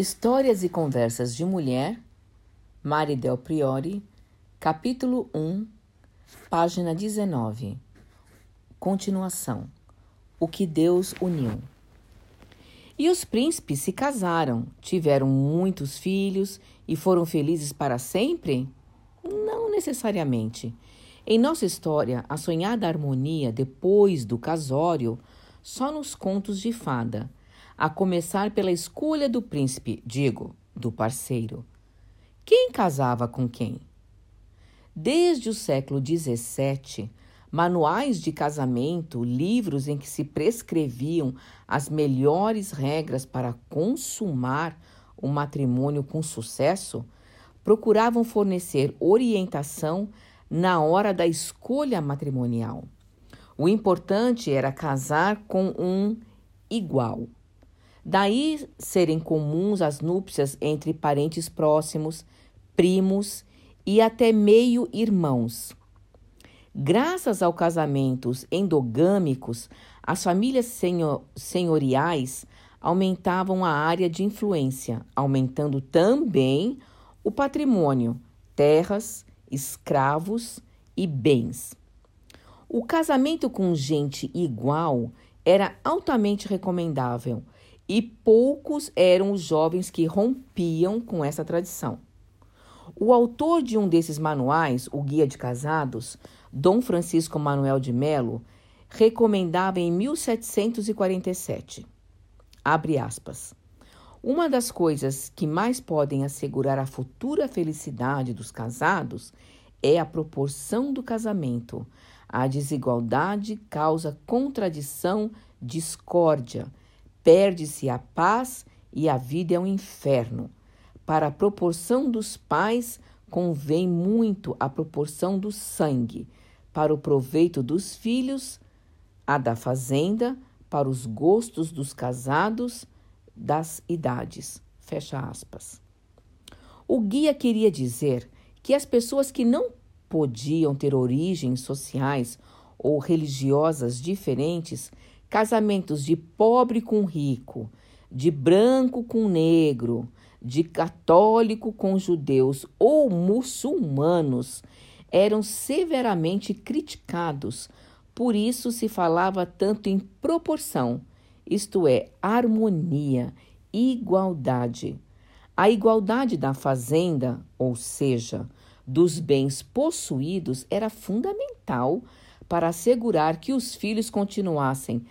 Histórias e Conversas de Mulher, Mari Del Priori, capítulo 1, página 19. Continuação. O que Deus uniu. E os príncipes se casaram, tiveram muitos filhos e foram felizes para sempre? Não necessariamente. Em nossa história, a sonhada harmonia depois do casório só nos contos de fada a começar pela escolha do príncipe, digo, do parceiro. Quem casava com quem? Desde o século XVII, manuais de casamento, livros em que se prescreviam as melhores regras para consumar o matrimônio com sucesso, procuravam fornecer orientação na hora da escolha matrimonial. O importante era casar com um igual. Daí serem comuns as núpcias entre parentes próximos, primos e até meio-irmãos. Graças aos casamentos endogâmicos, as famílias senhor senhoriais aumentavam a área de influência, aumentando também o patrimônio, terras, escravos e bens. O casamento com gente igual era altamente recomendável e poucos eram os jovens que rompiam com essa tradição. O autor de um desses manuais, o Guia de Casados, Dom Francisco Manuel de Melo, recomendava em 1747. Abre aspas. Uma das coisas que mais podem assegurar a futura felicidade dos casados é a proporção do casamento. A desigualdade causa contradição, discórdia Perde-se a paz e a vida é um inferno. Para a proporção dos pais, convém muito a proporção do sangue. Para o proveito dos filhos, a da fazenda, para os gostos dos casados, das idades. Fecha aspas. O guia queria dizer que as pessoas que não podiam ter origens sociais ou religiosas diferentes casamentos de pobre com rico, de branco com negro, de católico com judeus ou muçulmanos eram severamente criticados. Por isso se falava tanto em proporção, isto é, harmonia, igualdade. A igualdade da fazenda, ou seja, dos bens possuídos, era fundamental para assegurar que os filhos continuassem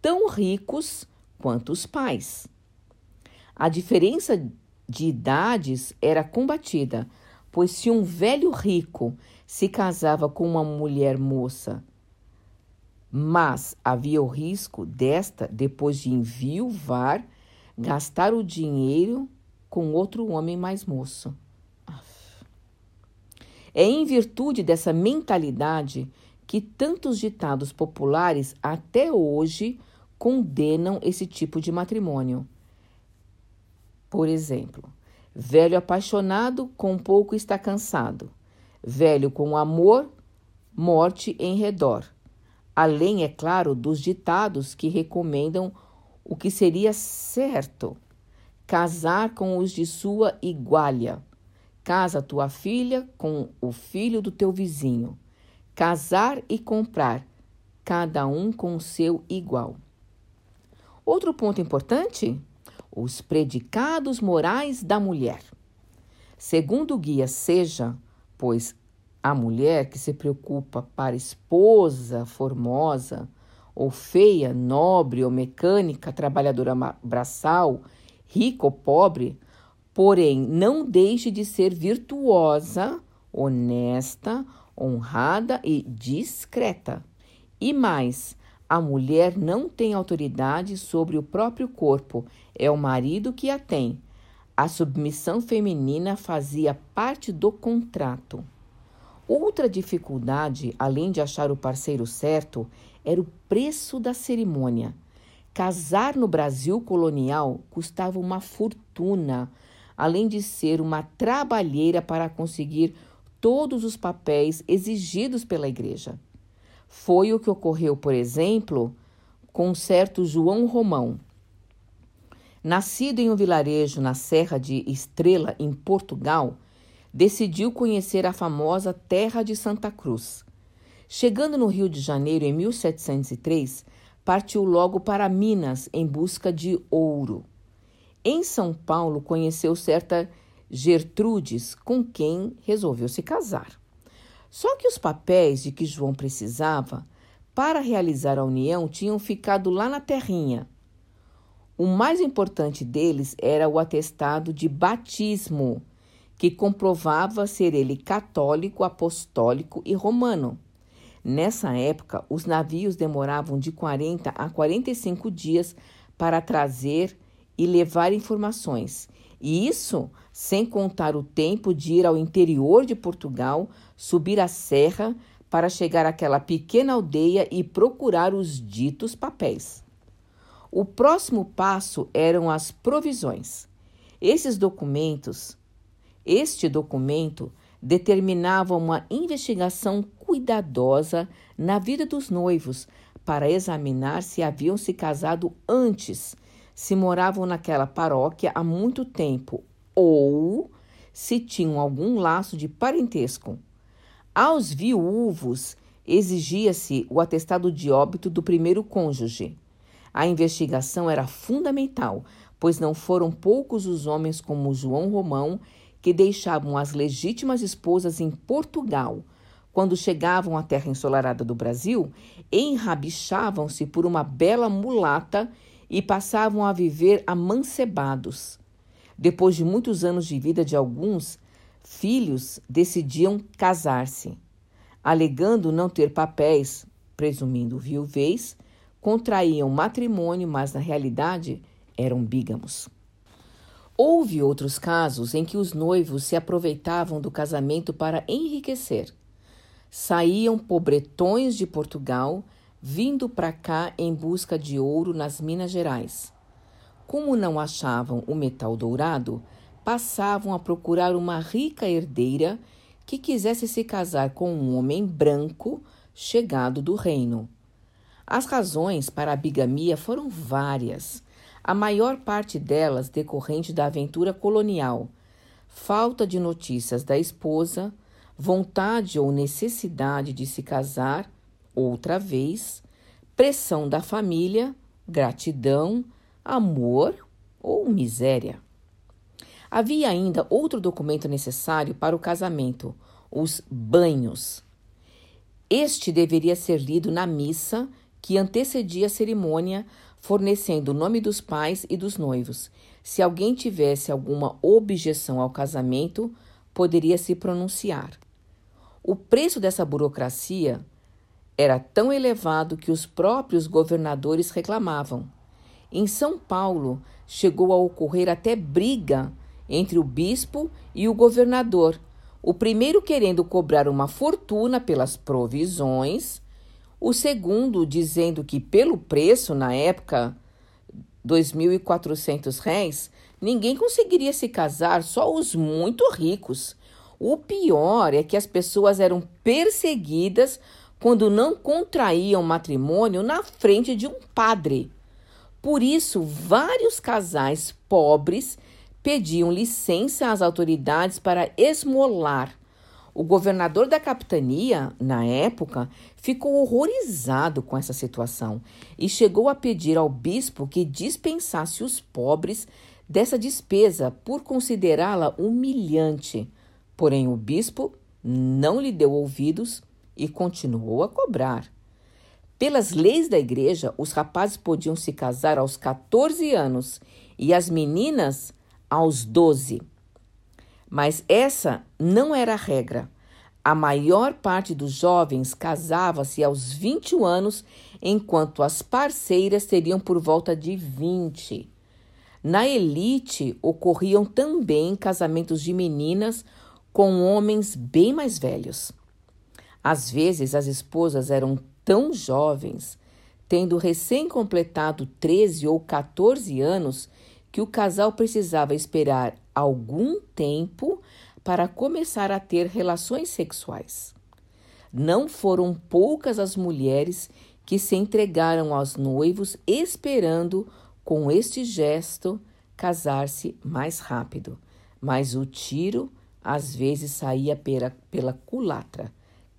tão ricos quanto os pais. A diferença de idades era combatida, pois se um velho rico se casava com uma mulher moça, mas havia o risco desta, depois de enviuvar, gastar o dinheiro com outro homem mais moço. É em virtude dessa mentalidade que tantos ditados populares até hoje condenam esse tipo de matrimônio. Por exemplo, velho apaixonado com pouco está cansado, velho com amor, morte em redor. Além, é claro, dos ditados que recomendam o que seria certo: casar com os de sua igualha. Casa tua filha com o filho do teu vizinho casar e comprar, cada um com o seu igual. Outro ponto importante: os predicados morais da mulher. Segundo o guia Seja, pois a mulher que se preocupa para esposa formosa, ou feia, nobre ou mecânica, trabalhadora braçal, rica ou pobre, porém não deixe de ser virtuosa, honesta, honrada e discreta. E mais, a mulher não tem autoridade sobre o próprio corpo, é o marido que a tem. A submissão feminina fazia parte do contrato. Outra dificuldade, além de achar o parceiro certo, era o preço da cerimônia. Casar no Brasil colonial custava uma fortuna, além de ser uma trabalheira para conseguir todos os papéis exigidos pela igreja. Foi o que ocorreu, por exemplo, com certo João Romão. Nascido em um vilarejo na Serra de Estrela, em Portugal, decidiu conhecer a famosa Terra de Santa Cruz. Chegando no Rio de Janeiro em 1703, partiu logo para Minas em busca de ouro. Em São Paulo, conheceu certa Gertrudes, com quem resolveu se casar. Só que os papéis de que João precisava para realizar a união tinham ficado lá na terrinha. O mais importante deles era o atestado de batismo, que comprovava ser ele católico, apostólico e romano. Nessa época, os navios demoravam de 40 a 45 dias para trazer e levar informações, e isso sem contar o tempo de ir ao interior de Portugal, subir a serra para chegar àquela pequena aldeia e procurar os ditos papéis. O próximo passo eram as provisões. Esses documentos, este documento determinava uma investigação cuidadosa na vida dos noivos para examinar se haviam se casado antes, se moravam naquela paróquia há muito tempo ou se tinham algum laço de parentesco. Aos viúvos exigia-se o atestado de óbito do primeiro cônjuge. A investigação era fundamental, pois não foram poucos os homens como João Romão que deixavam as legítimas esposas em Portugal. Quando chegavam à terra ensolarada do Brasil, enrabichavam-se por uma bela mulata e passavam a viver amancebados. Depois de muitos anos de vida de alguns, filhos decidiam casar-se. Alegando não ter papéis, presumindo viuvez, contraíam matrimônio, mas na realidade eram bígamos. Houve outros casos em que os noivos se aproveitavam do casamento para enriquecer. Saíam pobretões de Portugal vindo para cá em busca de ouro nas Minas Gerais. Como não achavam o metal dourado, passavam a procurar uma rica herdeira que quisesse se casar com um homem branco chegado do reino. As razões para a bigamia foram várias, a maior parte delas decorrente da aventura colonial, falta de notícias da esposa, vontade ou necessidade de se casar outra vez, pressão da família, gratidão, amor ou miséria. Havia ainda outro documento necessário para o casamento, os banhos. Este deveria ser lido na missa que antecedia a cerimônia, fornecendo o nome dos pais e dos noivos. Se alguém tivesse alguma objeção ao casamento, poderia se pronunciar. O preço dessa burocracia era tão elevado que os próprios governadores reclamavam. Em São Paulo, chegou a ocorrer até briga entre o bispo e o governador, o primeiro querendo cobrar uma fortuna pelas provisões, o segundo dizendo que, pelo preço na época, R$ 2.400, ninguém conseguiria se casar, só os muito ricos. O pior é que as pessoas eram perseguidas quando não contraíam matrimônio na frente de um padre. Por isso, vários casais pobres pediam licença às autoridades para esmolar. O governador da capitania, na época, ficou horrorizado com essa situação e chegou a pedir ao bispo que dispensasse os pobres dessa despesa por considerá-la humilhante. Porém, o bispo não lhe deu ouvidos e continuou a cobrar. Pelas leis da igreja, os rapazes podiam se casar aos 14 anos e as meninas aos 12. Mas essa não era a regra. A maior parte dos jovens casava-se aos 21 anos, enquanto as parceiras teriam por volta de 20. Na elite ocorriam também casamentos de meninas com homens bem mais velhos. Às vezes, as esposas eram tão jovens, tendo recém-completado 13 ou 14 anos, que o casal precisava esperar algum tempo para começar a ter relações sexuais. Não foram poucas as mulheres que se entregaram aos noivos esperando, com este gesto, casar-se mais rápido, mas o tiro às vezes saía pela, pela culatra.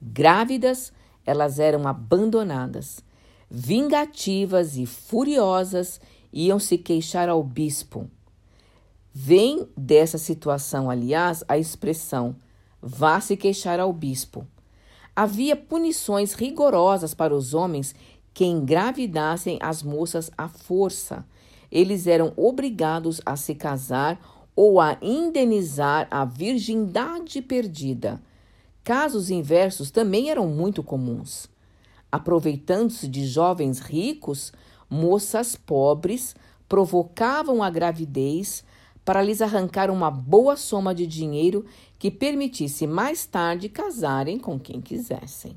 Grávidas, elas eram abandonadas. Vingativas e furiosas, iam se queixar ao bispo. Vem dessa situação, aliás, a expressão vá se queixar ao bispo. Havia punições rigorosas para os homens que engravidassem as moças à força. Eles eram obrigados a se casar ou a indenizar a virgindade perdida. Casos inversos também eram muito comuns. Aproveitando-se de jovens ricos, moças pobres provocavam a gravidez para lhes arrancar uma boa soma de dinheiro que permitisse mais tarde casarem com quem quisessem.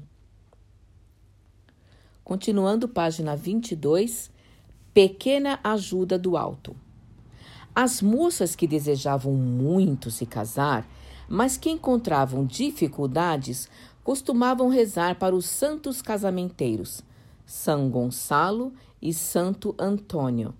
Continuando, página 22, Pequena Ajuda do Alto. As moças que desejavam muito se casar, mas que encontravam dificuldades, costumavam rezar para os santos casamenteiros, São Gonçalo e Santo Antônio.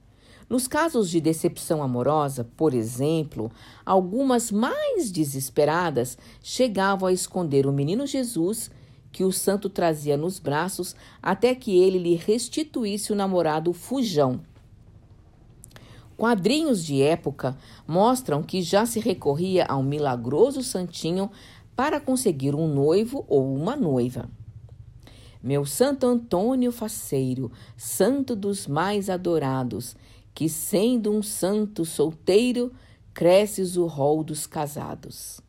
Nos casos de decepção amorosa, por exemplo, algumas mais desesperadas chegavam a esconder o menino Jesus que o santo trazia nos braços até que ele lhe restituísse o namorado fujão. Quadrinhos de época mostram que já se recorria ao milagroso santinho para conseguir um noivo ou uma noiva. Meu Santo Antônio Faceiro, santo dos mais adorados, que sendo um santo solteiro, cresces o rol dos casados.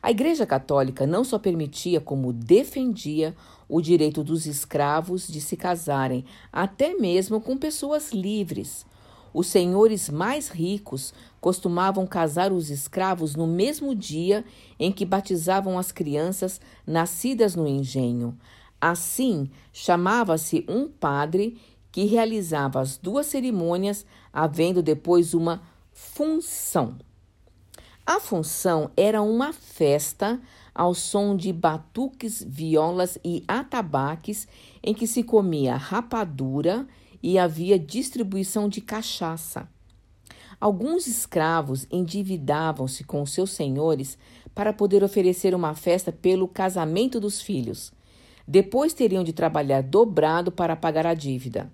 A Igreja Católica não só permitia, como defendia o direito dos escravos de se casarem, até mesmo com pessoas livres. Os senhores mais ricos costumavam casar os escravos no mesmo dia em que batizavam as crianças nascidas no engenho. Assim, chamava-se um padre que realizava as duas cerimônias, havendo depois uma função. A função era uma festa ao som de batuques, violas e atabaques, em que se comia rapadura e havia distribuição de cachaça. Alguns escravos endividavam-se com seus senhores para poder oferecer uma festa pelo casamento dos filhos. Depois teriam de trabalhar dobrado para pagar a dívida.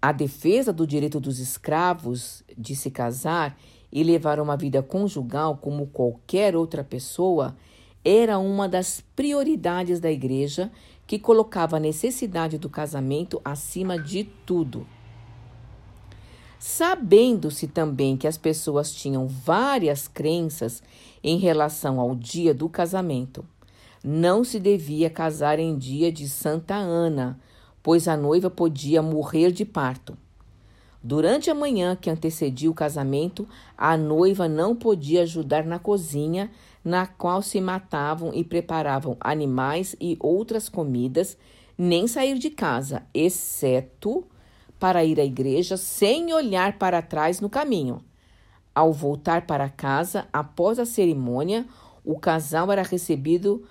A defesa do direito dos escravos de se casar e levar uma vida conjugal como qualquer outra pessoa era uma das prioridades da Igreja, que colocava a necessidade do casamento acima de tudo. Sabendo-se também que as pessoas tinham várias crenças em relação ao dia do casamento, não se devia casar em dia de Santa Ana, pois a noiva podia morrer de parto. Durante a manhã que antecedia o casamento, a noiva não podia ajudar na cozinha, na qual se matavam e preparavam animais e outras comidas, nem sair de casa, exceto para ir à igreja sem olhar para trás no caminho. Ao voltar para casa, após a cerimônia, o casal era recebido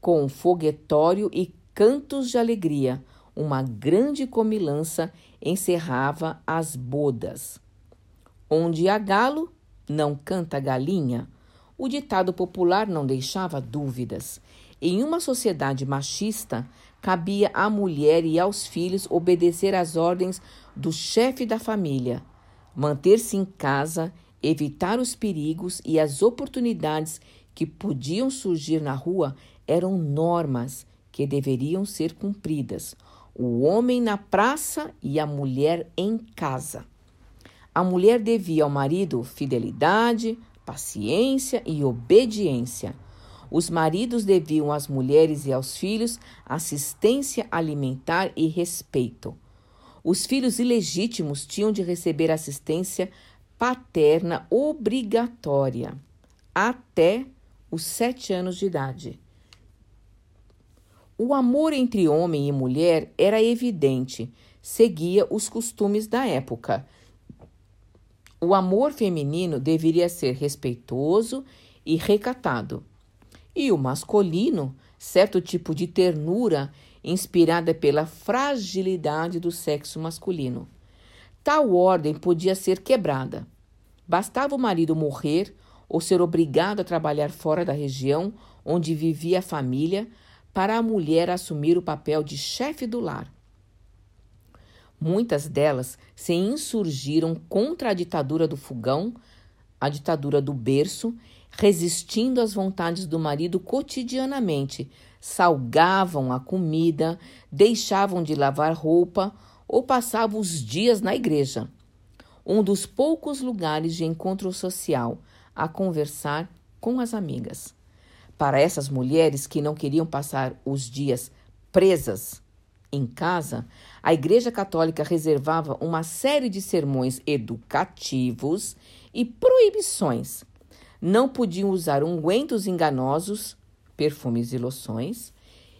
com foguetório e cantos de alegria. Uma grande comilança encerrava as bodas. Onde há galo, não canta galinha. O ditado popular não deixava dúvidas. Em uma sociedade machista, cabia à mulher e aos filhos obedecer às ordens do chefe da família, manter-se em casa, evitar os perigos e as oportunidades que podiam surgir na rua eram normas que deveriam ser cumpridas. O homem na praça e a mulher em casa. A mulher devia ao marido fidelidade, paciência e obediência. Os maridos deviam às mulheres e aos filhos assistência alimentar e respeito. Os filhos ilegítimos tinham de receber assistência paterna obrigatória até os sete anos de idade. O amor entre homem e mulher era evidente, seguia os costumes da época. O amor feminino deveria ser respeitoso e recatado e o masculino, certo tipo de ternura inspirada pela fragilidade do sexo masculino. Tal ordem podia ser quebrada. Bastava o marido morrer ou ser obrigado a trabalhar fora da região onde vivia a família para a mulher assumir o papel de chefe do lar. Muitas delas se insurgiram contra a ditadura do fogão, a ditadura do berço, resistindo às vontades do marido cotidianamente, salgavam a comida, deixavam de lavar roupa ou passavam os dias na igreja, um dos poucos lugares de encontro social, a conversar com as amigas. Para essas mulheres que não queriam passar os dias presas em casa, a Igreja Católica reservava uma série de sermões educativos e proibições. Não podiam usar ungüentos enganosos, perfumes e loções,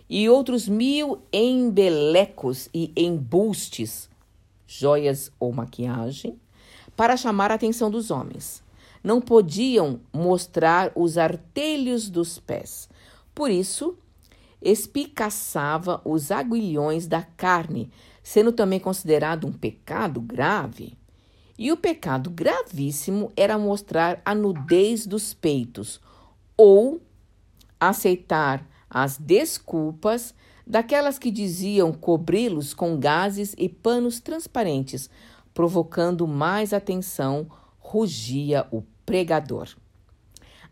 e outros mil embelecos e embustes, joias ou maquiagem, para chamar a atenção dos homens. Não podiam mostrar os artelhos dos pés. Por isso, espicaçava os aguilhões da carne, sendo também considerado um pecado grave. E o pecado gravíssimo era mostrar a nudez dos peitos ou aceitar as desculpas daquelas que diziam cobri-los com gases e panos transparentes, provocando mais atenção, rugia o pregador.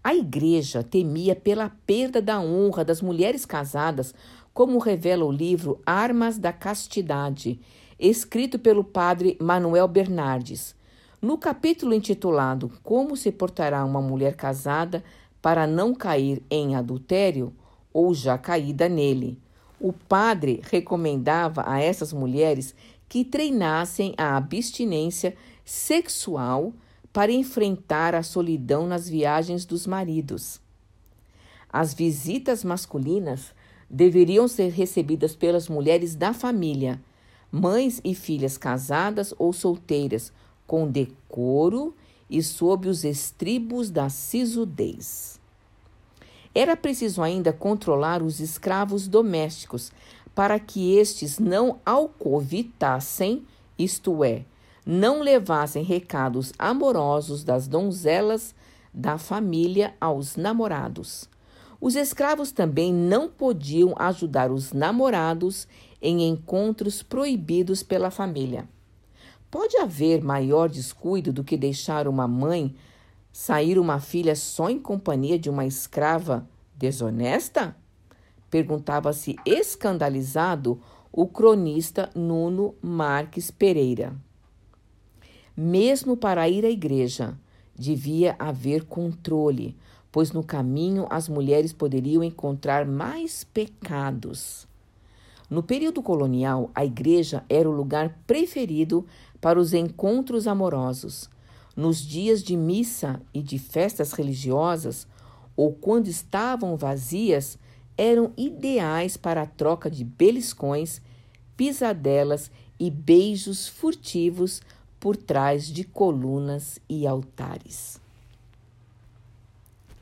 A igreja temia pela perda da honra das mulheres casadas, como revela o livro Armas da Castidade, escrito pelo padre Manuel Bernardes. No capítulo intitulado Como se portará uma mulher casada para não cair em adultério ou já caída nele, o padre recomendava a essas mulheres que treinassem a abstinência sexual para enfrentar a solidão nas viagens dos maridos. As visitas masculinas deveriam ser recebidas pelas mulheres da família, mães e filhas casadas ou solteiras, com decoro e sob os estribos da sisudez. Era preciso ainda controlar os escravos domésticos para que estes não alcovitassem, isto é, não levassem recados amorosos das donzelas da família aos namorados. Os escravos também não podiam ajudar os namorados em encontros proibidos pela família. Pode haver maior descuido do que deixar uma mãe sair uma filha só em companhia de uma escrava desonesta? Perguntava-se escandalizado o cronista Nuno Marques Pereira. Mesmo para ir à igreja, devia haver controle, pois no caminho as mulheres poderiam encontrar mais pecados. No período colonial, a igreja era o lugar preferido para os encontros amorosos. Nos dias de missa e de festas religiosas, ou quando estavam vazias, eram ideais para a troca de beliscões, pisadelas e beijos furtivos por trás de colunas e altares.